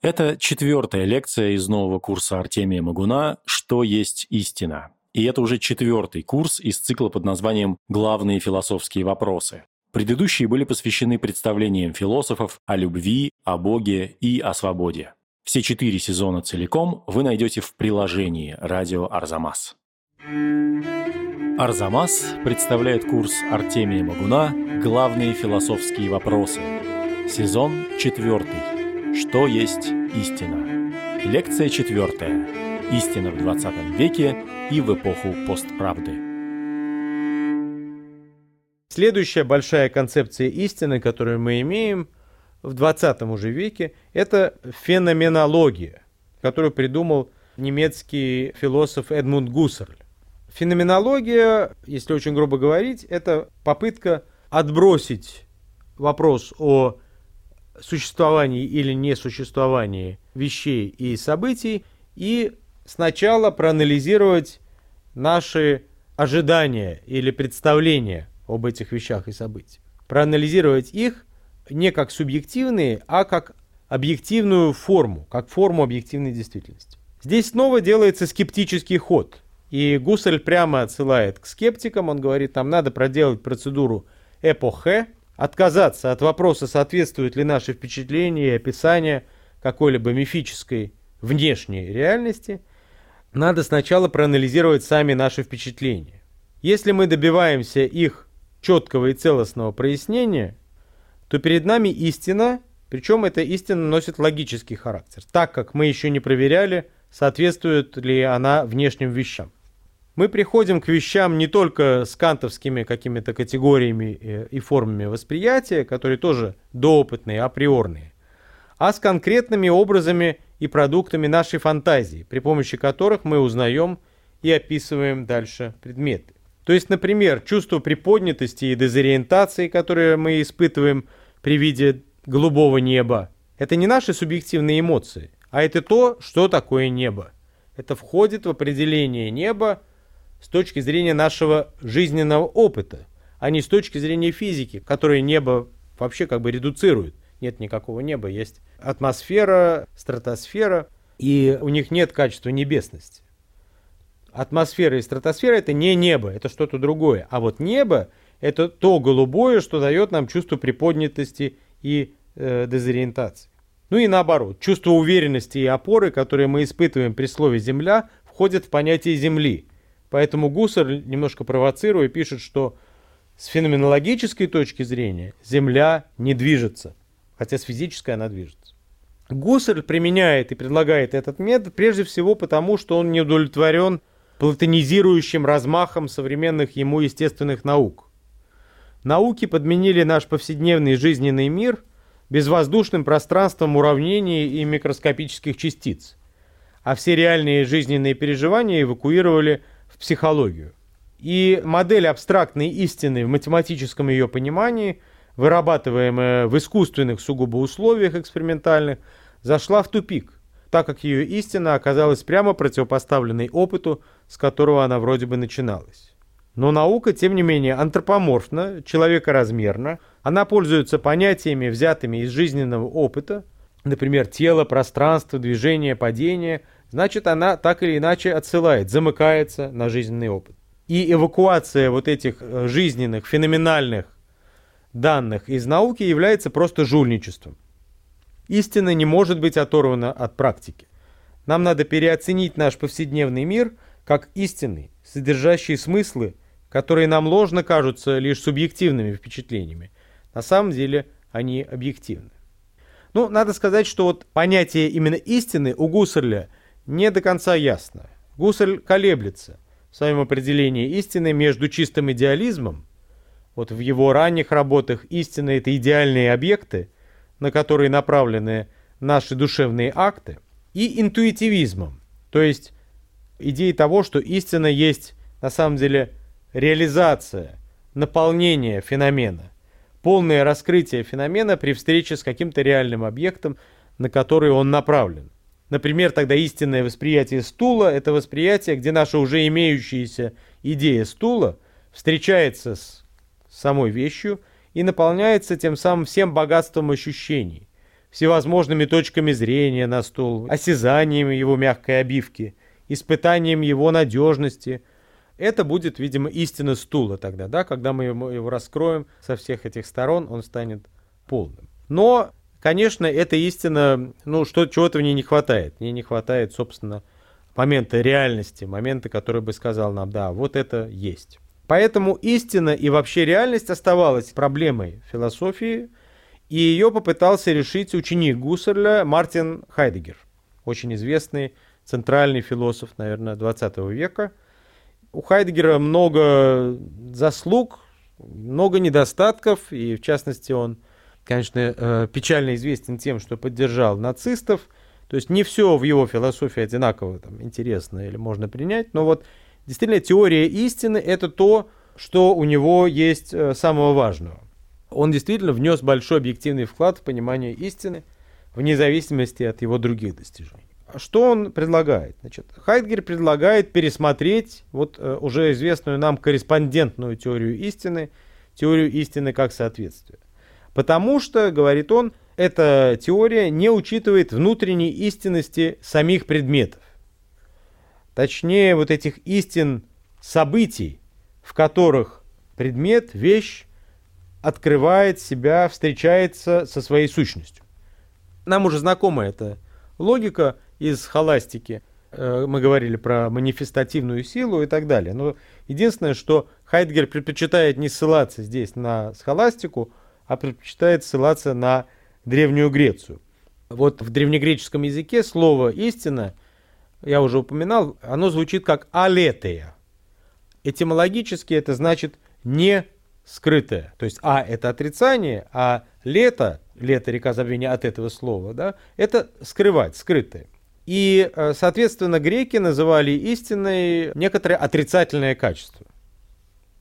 Это четвертая лекция из нового курса Артемия Магуна «Что есть истина?». И это уже четвертый курс из цикла под названием «Главные философские вопросы». Предыдущие были посвящены представлениям философов о любви, о Боге и о свободе. Все четыре сезона целиком вы найдете в приложении «Радио Арзамас». Арзамас представляет курс Артемия Магуна «Главные философские вопросы». Сезон четвертый. Что есть истина? Лекция четвертая. Истина в 20 веке и в эпоху постправды. Следующая большая концепция истины, которую мы имеем в 20 уже веке, это феноменология, которую придумал немецкий философ Эдмунд Гуссерль. Феноменология, если очень грубо говорить, это попытка отбросить вопрос о существовании или несуществовании вещей и событий и сначала проанализировать наши ожидания или представления об этих вещах и событиях. Проанализировать их не как субъективные, а как объективную форму, как форму объективной действительности. Здесь снова делается скептический ход. И Гуссель прямо отсылает к скептикам, он говорит, нам надо проделать процедуру эпохе, отказаться от вопроса, соответствуют ли наши впечатления и описания какой-либо мифической внешней реальности, надо сначала проанализировать сами наши впечатления. Если мы добиваемся их четкого и целостного прояснения, то перед нами истина, причем эта истина носит логический характер, так как мы еще не проверяли, соответствует ли она внешним вещам. Мы приходим к вещам не только с кантовскими какими-то категориями э, и формами восприятия, которые тоже доопытные, априорные, а с конкретными образами и продуктами нашей фантазии, при помощи которых мы узнаем и описываем дальше предметы. То есть, например, чувство приподнятости и дезориентации, которые мы испытываем при виде голубого неба, это не наши субъективные эмоции, а это то, что такое небо. Это входит в определение неба с точки зрения нашего жизненного опыта, а не с точки зрения физики, которая небо вообще как бы редуцирует. Нет никакого неба, есть атмосфера, стратосфера, и у них нет качества небесности. Атмосфера и стратосфера это не небо, это что-то другое. А вот небо это то голубое, что дает нам чувство приподнятости и э, дезориентации. Ну и наоборот, чувство уверенности и опоры, которые мы испытываем при слове «земля», входит в понятие «земли». Поэтому Гуссер, немножко провоцируя, пишет, что с феноменологической точки зрения Земля не движется, хотя с физической она движется. Гуссерль применяет и предлагает этот метод прежде всего потому, что он не удовлетворен платонизирующим размахом современных ему естественных наук. Науки подменили наш повседневный жизненный мир безвоздушным пространством уравнений и микроскопических частиц, а все реальные жизненные переживания эвакуировали психологию. И модель абстрактной истины в математическом ее понимании, вырабатываемая в искусственных сугубо условиях экспериментальных, зашла в тупик, так как ее истина оказалась прямо противопоставленной опыту, с которого она вроде бы начиналась. Но наука, тем не менее, антропоморфна, человекоразмерна, она пользуется понятиями, взятыми из жизненного опыта, например, тело, пространство, движение, падение – значит она так или иначе отсылает, замыкается на жизненный опыт. И эвакуация вот этих э, жизненных, феноменальных данных из науки является просто жульничеством. Истина не может быть оторвана от практики. Нам надо переоценить наш повседневный мир как истинный, содержащий смыслы, которые нам ложно кажутся лишь субъективными впечатлениями. На самом деле они объективны. Ну, надо сказать, что вот понятие именно истины у Гуссерля не до конца ясно. Гуссель колеблется в своем определении истины между чистым идеализмом, вот в его ранних работах истина это идеальные объекты, на которые направлены наши душевные акты, и интуитивизмом, то есть идеей того, что истина есть на самом деле реализация, наполнение феномена, полное раскрытие феномена при встрече с каким-то реальным объектом, на который он направлен. Например, тогда истинное восприятие стула – это восприятие, где наша уже имеющаяся идея стула встречается с самой вещью и наполняется тем самым всем богатством ощущений, всевозможными точками зрения на стол, осязанием его мягкой обивки, испытанием его надежности. Это будет, видимо, истина стула тогда, да, когда мы его раскроем со всех этих сторон, он станет полным. Но, конечно, эта истина, ну, что, чего-то в ней не хватает. Мне не хватает, собственно, момента реальности, момента, который бы сказал нам, да, вот это есть. Поэтому истина и вообще реальность оставалась проблемой философии, и ее попытался решить ученик Гуссерля Мартин Хайдегер, очень известный центральный философ, наверное, 20 века. У Хайдегера много заслуг, много недостатков, и в частности он, конечно, э, печально известен тем, что поддержал нацистов. То есть не все в его философии одинаково там, интересно или можно принять, но вот действительно теория истины – это то, что у него есть э, самого важного он действительно внес большой объективный вклад в понимание истины, вне зависимости от его других достижений. Что он предлагает? Значит, Хайдгер предлагает пересмотреть вот э, уже известную нам корреспондентную теорию истины, теорию истины как соответствие. Потому что, говорит он, эта теория не учитывает внутренней истинности самих предметов. Точнее, вот этих истин событий, в которых предмет, вещь открывает себя, встречается со своей сущностью. Нам уже знакома эта логика из холастики. Э, мы говорили про манифестативную силу и так далее. Но единственное, что Хайдгер предпочитает не ссылаться здесь на схоластику, а предпочитает ссылаться на Древнюю Грецию. Вот в древнегреческом языке слово «истина», я уже упоминал, оно звучит как «алетея». Этимологически это значит «не скрытое. То есть А это отрицание, а лето, лето река забвения от этого слова, да, это скрывать, скрытое. И, э, соответственно, греки называли истиной некоторое отрицательное качество.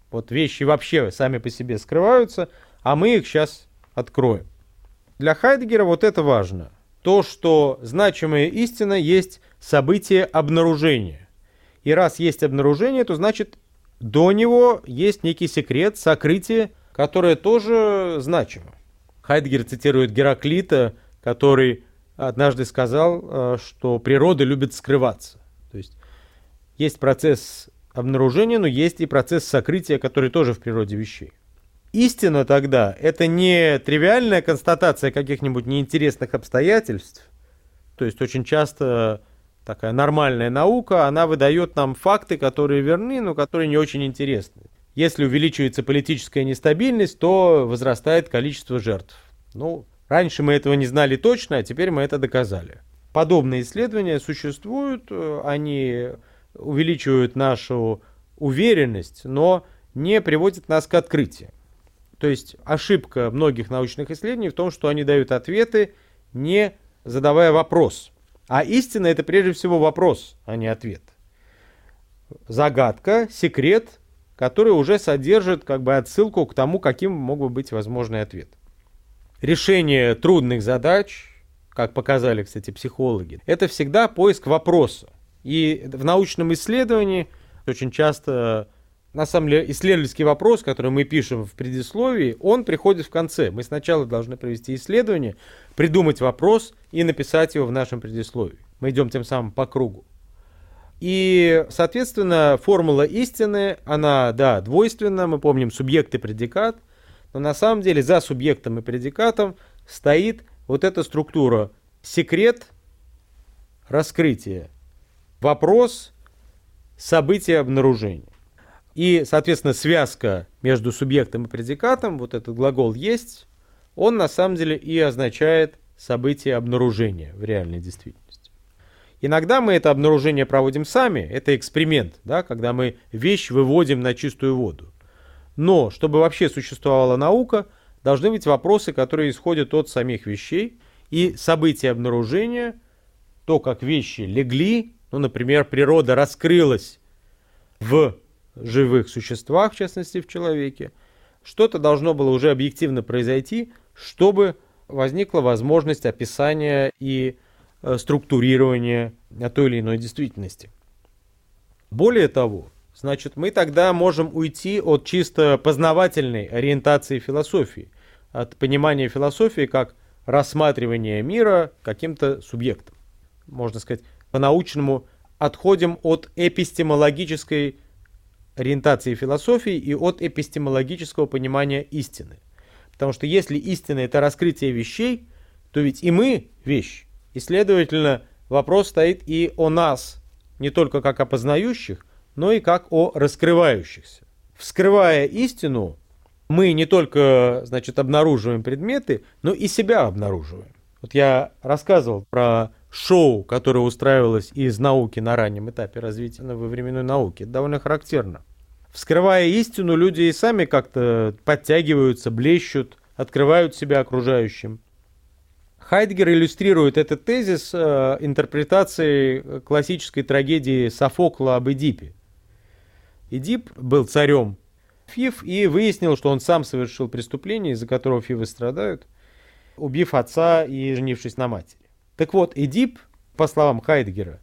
Вот вещи вообще сами по себе скрываются, а мы их сейчас откроем. Для Хайдегера вот это важно. То, что значимая истина есть событие обнаружения. И раз есть обнаружение, то значит до него есть некий секрет, сокрытие, которое тоже значимо. Хайдгер цитирует Гераклита, который однажды сказал, э, что природа любит скрываться. То есть есть процесс обнаружения, но есть и процесс сокрытия, который тоже в природе вещей. Истина тогда – это не тривиальная констатация каких-нибудь неинтересных обстоятельств. То есть очень часто такая нормальная наука, она выдает нам факты, которые верны, но которые не очень интересны. Если увеличивается политическая нестабильность, то возрастает количество жертв. Ну, раньше мы этого не знали точно, а теперь мы это доказали. Подобные исследования существуют, э, они увеличивают нашу уверенность, но не приводят нас к открытию. То есть ошибка многих научных исследований в том, что они дают ответы, не задавая вопрос – а истина это прежде всего вопрос, а не ответ. Загадка, секрет, который уже содержит как бы отсылку к тому, каким мог бы быть возможный ответ. Решение трудных задач, как показали, кстати, психологи, это всегда поиск вопроса. И в научном исследовании очень часто на самом деле исследовательский вопрос, который мы пишем в предисловии, он приходит в конце. Мы сначала должны провести исследование, придумать вопрос и написать его в нашем предисловии. Мы идем тем самым по кругу. И, соответственно, формула истины, она, да, двойственна, мы помним субъект и предикат, но на самом деле за субъектом и предикатом стоит вот эта структура секрет, раскрытие, вопрос, событие, обнаружение. И, соответственно, связка между субъектом и предикатом, вот этот глагол «есть», он на самом деле и означает событие обнаружения в реальной действительности. Иногда мы это обнаружение проводим сами, это эксперимент, да, когда мы вещь выводим на чистую воду. Но, чтобы вообще существовала наука, должны быть вопросы, которые исходят от самих вещей, и события обнаружения, то, как вещи легли, ну, например, природа раскрылась в живых существах, в частности в человеке, что-то должно было уже объективно произойти, чтобы возникла возможность описания и э, структурирования той или иной действительности. Более того, значит, мы тогда можем уйти от чисто познавательной ориентации философии, от понимания философии как рассматривания мира каким-то субъектом. Можно сказать, по-научному отходим от эпистемологической ориентации философии и от эпистемологического понимания истины. Потому что если истина – это раскрытие вещей, то ведь и мы – вещь. И, следовательно, вопрос стоит и о нас, не только как о познающих, но и как о раскрывающихся. Вскрывая истину, мы не только, значит, обнаруживаем предметы, но и себя обнаруживаем. Вот я рассказывал про шоу, которое устраивалось из науки на раннем этапе развития во временной науке. Это довольно характерно. Вскрывая истину, люди и сами как-то подтягиваются, блещут, открывают себя окружающим. Хайдгер иллюстрирует этот тезис э, интерпретацией классической трагедии Софокла об Эдипе. Эдип был царем Фив и выяснил, что он сам совершил преступление, из-за которого Фивы страдают, убив отца и женившись на матери. Так вот, Эдип, по словам Хайдгера,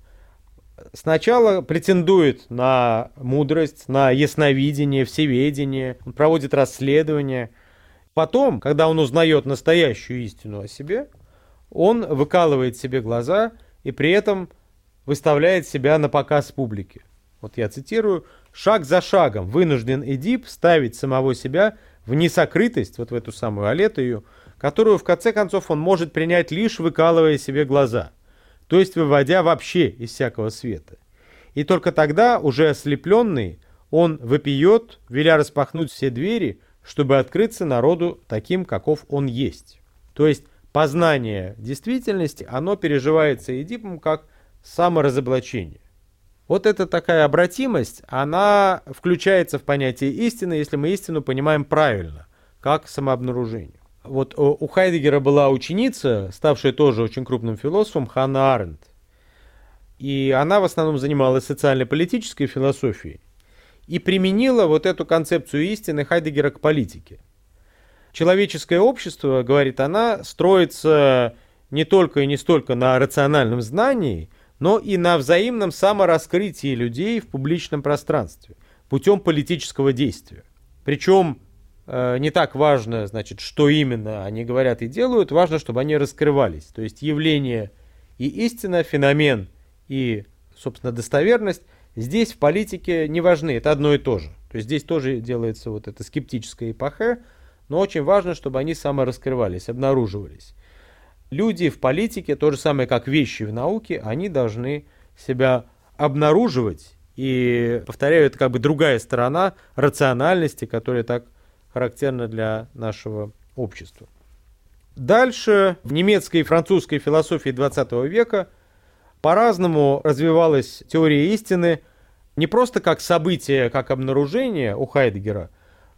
сначала претендует на мудрость, на ясновидение, всеведение, он проводит расследование. Потом, когда он узнает настоящую истину о себе, он выкалывает себе глаза и при этом выставляет себя на показ публике. Вот я цитирую. «Шаг за шагом вынужден Эдип ставить самого себя в несокрытость, вот в эту самую алетую, которую в конце концов он может принять лишь выкалывая себе глаза, то есть выводя вообще из всякого света. И только тогда, уже ослепленный, он выпьет, веля распахнуть все двери, чтобы открыться народу таким, каков он есть. То есть познание действительности, оно переживается Эдипом как саморазоблачение. Вот эта такая обратимость, она включается в понятие истины, если мы истину понимаем правильно, как самообнаружение. Вот у Хайдегера была ученица, ставшая тоже очень крупным философом, Ханна Аренд. И она в основном занималась социально-политической философией и применила вот эту концепцию истины Хайдегера к политике. Человеческое общество, говорит она, строится не только и не столько на рациональном знании, но и на взаимном самораскрытии людей в публичном пространстве путем политического действия. Причем э, не так важно, значит, что именно они говорят и делают, важно, чтобы они раскрывались. То есть явление и истина, феномен и, собственно, достоверность здесь в политике не важны, это одно и то же. То есть здесь тоже делается вот эта скептическая эпоха, но очень важно, чтобы они самораскрывались, обнаруживались. Люди в политике, то же самое, как вещи в науке, они должны себя обнаруживать. И, повторяю, это как бы другая сторона рациональности, которая так характерна для нашего общества. Дальше в немецкой и французской философии 20 века по-разному развивалась теория истины не просто как событие, как обнаружение у Хайдгера,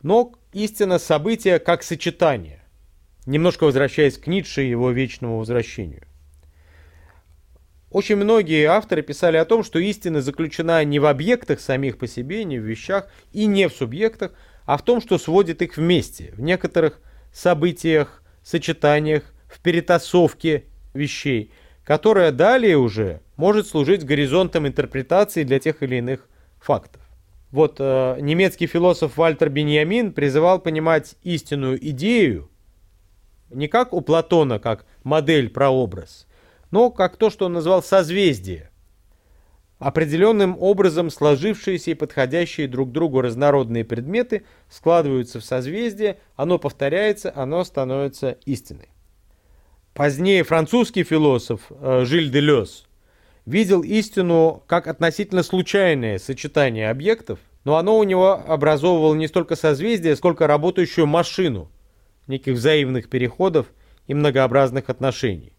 но истина события как сочетание. Немножко возвращаясь к Ницше и его вечному возвращению. Очень многие авторы писали о том, что истина заключена не в объектах самих по себе, не в вещах и не в субъектах, а в том, что сводит их вместе, в некоторых событиях, сочетаниях, в перетасовке вещей, которая далее уже может служить горизонтом интерпретации для тех или иных фактов. Вот э, немецкий философ Вальтер Беньямин призывал понимать истинную идею не как у Платона, как модель, прообраз, но как то, что он назвал созвездие. Определенным образом сложившиеся и подходящие друг другу разнородные предметы складываются в созвездие, оно повторяется, оно становится истиной. Позднее французский философ э, Жиль де Лёс видел истину как относительно случайное сочетание объектов, но оно у него образовывало не столько созвездие, сколько работающую машину неких взаимных переходов и многообразных отношений.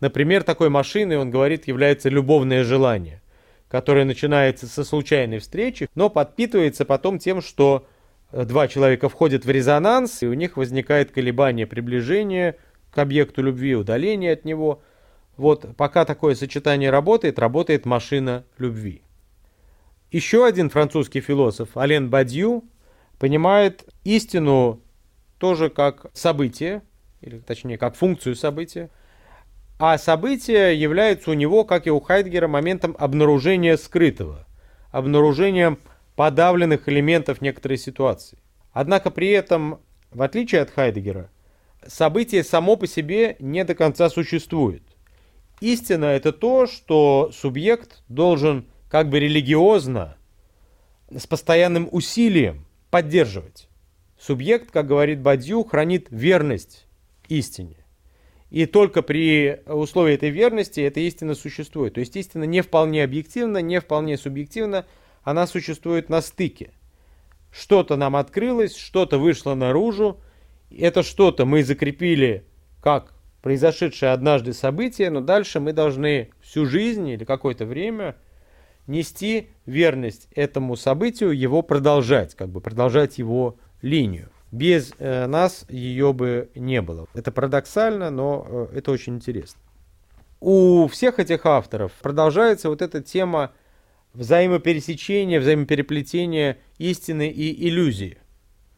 Например, такой машиной, он говорит, является любовное желание, которое начинается со случайной встречи, но подпитывается потом тем, что э, два человека входят в резонанс, и у них возникает колебание приближения к объекту любви, удаление от него – вот пока такое сочетание работает, работает машина любви. Еще один французский философ, Ален Бадью, понимает истину тоже как событие, или точнее как функцию события, а событие является у него, как и у Хайдгера, моментом обнаружения скрытого, обнаружением подавленных элементов некоторой ситуации. Однако при этом, в отличие от Хайдгера, событие само по себе не до конца существует. Истина – это то, что субъект должен как бы религиозно, с постоянным усилием поддерживать. Субъект, как говорит Бадью, хранит верность истине. И только при условии этой верности эта истина существует. То есть истина не вполне объективна, не вполне субъективна, она существует на стыке. Что-то нам открылось, что-то вышло наружу, это что-то мы закрепили как произошедшее однажды событие, но дальше мы должны всю жизнь или какое-то время нести верность этому событию, его продолжать, как бы продолжать его линию. Без э, нас ее бы не было. Это парадоксально, но э, это очень интересно. У всех этих авторов продолжается вот эта тема взаимопересечения, взаимопереплетения истины и иллюзии.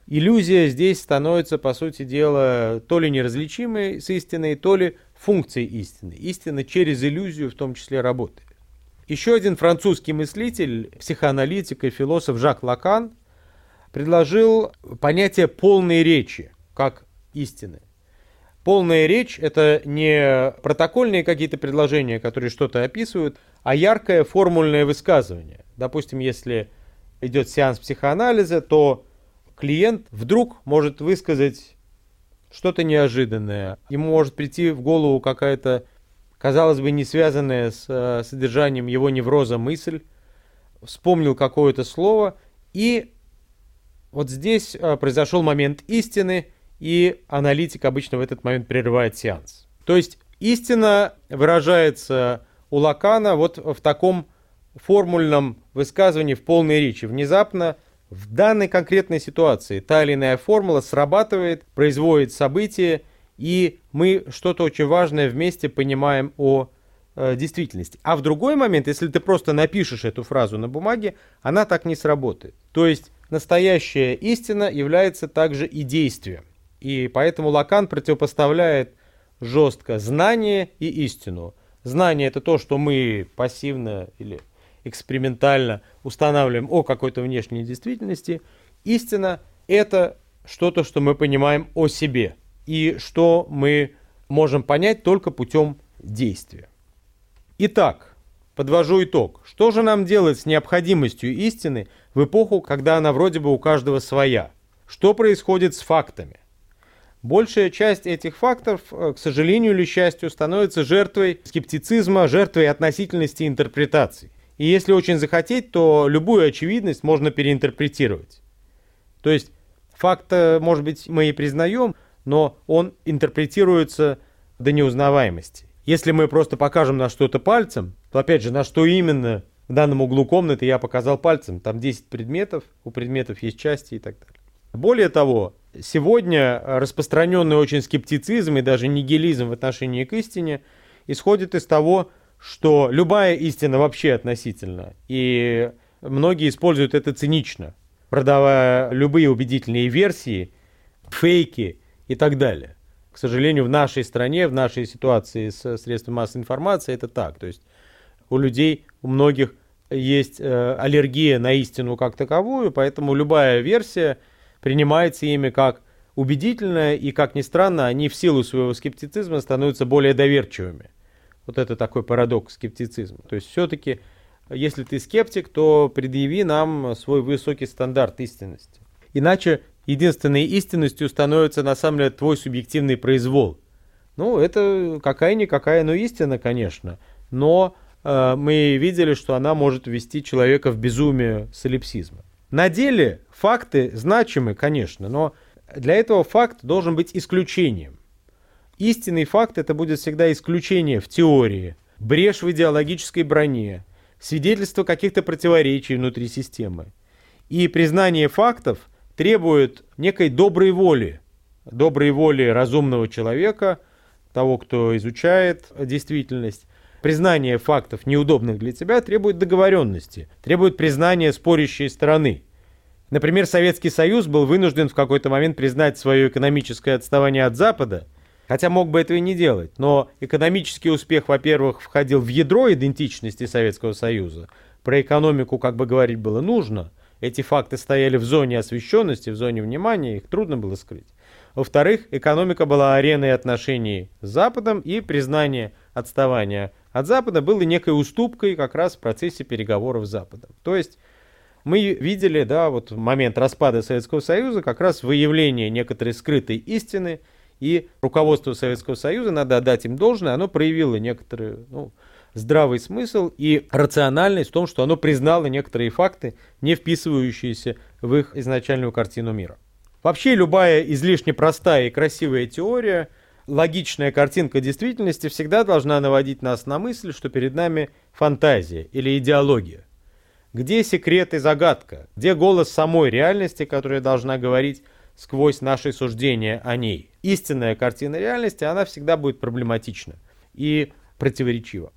Иллюзия здесь становится, по сути дела, то ли неразличимой с истиной, то ли функцией истины. Истина через иллюзию в том числе работает. Еще один французский мыслитель, психоаналитик и философ Жак Лакан предложил понятие полной речи как истины. Полная речь – это не протокольные какие-то предложения, которые что-то описывают, а яркое формульное высказывание. Допустим, если идет сеанс психоанализа, то клиент вдруг может высказать что-то неожиданное. Ему может прийти в голову какая-то, казалось бы, не связанная с э, содержанием его невроза мысль, вспомнил какое-то слово, и вот здесь э, произошел момент истины, и аналитик обычно в этот момент прерывает сеанс. То есть истина выражается у Лакана вот в таком формульном высказывании в полной речи. Внезапно в данной конкретной ситуации та или иная формула срабатывает, производит событие, и мы что-то очень важное вместе понимаем о э, действительности. А в другой момент, если ты просто напишешь эту фразу на бумаге, она так не сработает. То есть настоящая истина является также и действием. И поэтому Лакан противопоставляет жестко знание и истину. Знание это то, что мы пассивно или экспериментально устанавливаем о какой-то внешней действительности. Истина – это что-то, что мы понимаем о себе и что мы можем понять только путем действия. Итак, подвожу итог. Что же нам делать с необходимостью истины в эпоху, когда она вроде бы у каждого своя? Что происходит с фактами? Большая часть этих фактов, э, к сожалению или счастью, становится жертвой скептицизма, жертвой относительности интерпретаций. И если очень захотеть, то любую очевидность можно переинтерпретировать. То есть факт, э, может быть, мы и признаем, но он интерпретируется до неузнаваемости. Если мы просто покажем на что-то пальцем, то опять же, на что именно в данном углу комнаты я показал пальцем. Там 10 предметов, у предметов есть части и так далее. Более того, сегодня распространенный очень скептицизм и даже нигилизм в отношении к истине исходит из того, что любая истина вообще относительно, и многие используют это цинично, продавая любые убедительные версии, фейки и так далее. К сожалению, в нашей стране, в нашей ситуации с средствами массовой информации это так. То есть у людей, у многих есть э, аллергия на истину как таковую, поэтому любая версия принимается ими как убедительная, и, как ни странно, они в силу своего скептицизма становятся более доверчивыми. Вот это такой парадокс скептицизма. То есть все-таки, если ты скептик, то предъяви нам свой высокий стандарт истинности. Иначе единственной истинностью становится на самом деле твой субъективный произвол. Ну, это какая-никакая, но истина, конечно. Но э, мы видели, что она может ввести человека в безумие солипсизма. На деле факты значимы, конечно, но для этого факт должен быть исключением. Истинный факт это будет всегда исключение в теории, брешь в идеологической броне, свидетельство каких-то противоречий внутри системы. И признание фактов требует некой доброй воли, доброй воли разумного человека, того, кто изучает действительность. Признание фактов, неудобных для тебя, требует договоренности, требует признания спорящей стороны. Например, Советский Союз был вынужден в какой-то момент признать свое экономическое отставание от Запада – Хотя мог бы этого и не делать. Но экономический успех, во-первых, входил в ядро идентичности Советского Союза. Про экономику, как бы говорить, было нужно. Эти факты стояли в зоне освещенности, в зоне внимания, их трудно было скрыть. Во-вторых, экономика была ареной отношений с Западом, и признание отставания от Запада было некой уступкой как раз в процессе переговоров с Западом. То есть мы видели, да, вот момент распада Советского Союза как раз выявление некоторой скрытой истины, и руководство Советского Союза, надо отдать им должное, оно проявило некоторый ну, здравый смысл и рациональность в том, что оно признало некоторые факты, не вписывающиеся в их изначальную картину мира. Вообще любая излишне простая и красивая теория, логичная картинка действительности всегда должна наводить нас на мысль, что перед нами фантазия или идеология. Где секрет и загадка? Где голос самой реальности, которая должна говорить сквозь наши суждения о ней? Истинная картина реальности, она всегда будет проблематична и противоречива.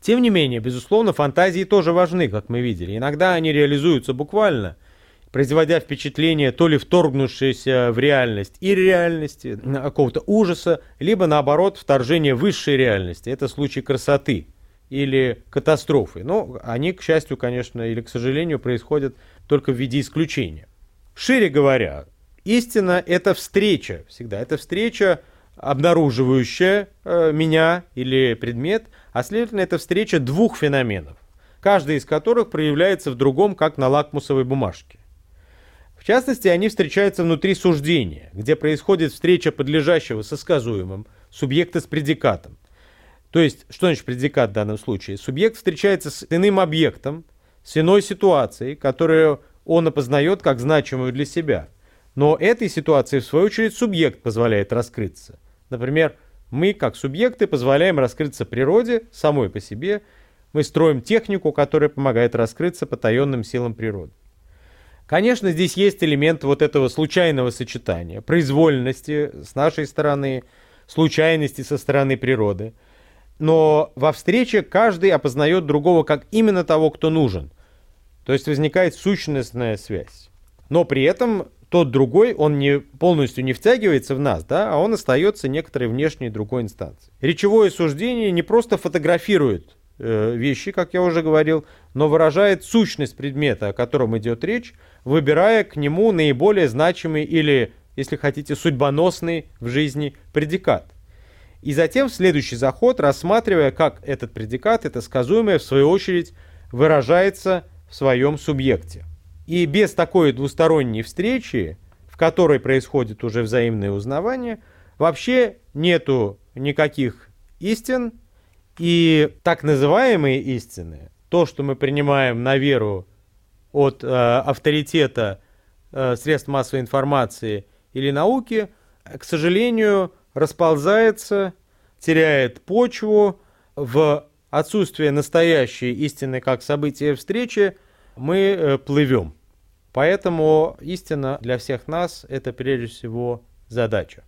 Тем не менее, безусловно, фантазии тоже важны, как мы видели. Иногда они реализуются буквально – производя впечатление то ли вторгнувшейся в реальность и реальности, какого-то ужаса, либо наоборот вторжение высшей реальности. Это случай красоты или катастрофы. Но они, к счастью, конечно, или к сожалению, происходят только в виде исключения. Шире говоря, истина – это встреча всегда. Это встреча, обнаруживающая э, меня или предмет, а следовательно, это встреча двух феноменов, каждый из которых проявляется в другом, как на лакмусовой бумажке. В частности, они встречаются внутри суждения, где происходит встреча подлежащего со сказуемым, субъекта с предикатом. То есть, что значит предикат в данном случае? Субъект встречается с иным объектом, с иной ситуацией, которую он опознает как значимую для себя. Но этой ситуации, в свою очередь, субъект позволяет раскрыться. Например, мы, как субъекты, позволяем раскрыться природе самой по себе. Мы строим технику, которая помогает раскрыться потаенным силам природы. Конечно, здесь есть элемент вот этого случайного сочетания, произвольности с нашей стороны, случайности со стороны природы. Но во встрече каждый опознает другого как именно того, кто нужен. То есть возникает сущностная связь. Но при этом тот другой, он не, полностью не втягивается в нас, да, а он остается некоторой внешней другой инстанцией. Речевое суждение не просто фотографирует Э, вещи, как я уже говорил, но выражает сущность предмета, о котором идет речь, выбирая к нему наиболее значимый или, если хотите, судьбоносный в жизни предикат. И затем в следующий заход, рассматривая, как этот предикат, это сказуемое, в свою очередь, выражается в своем субъекте. И без такой двусторонней встречи, в которой происходит уже взаимное узнавание, вообще нету никаких истин, и так называемые истины, то, что мы принимаем на веру от э, авторитета э, средств массовой информации или науки, к сожалению, расползается, теряет почву в отсутствие настоящей истины как события встречи, мы э, плывем. Поэтому истина для всех нас – это прежде всего задача.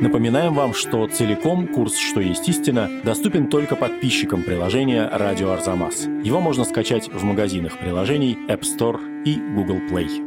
Напоминаем вам, что целиком курс «Что есть истина» доступен только подписчикам приложения «Радио Арзамас». Его можно скачать в магазинах приложений App Store и Google Play.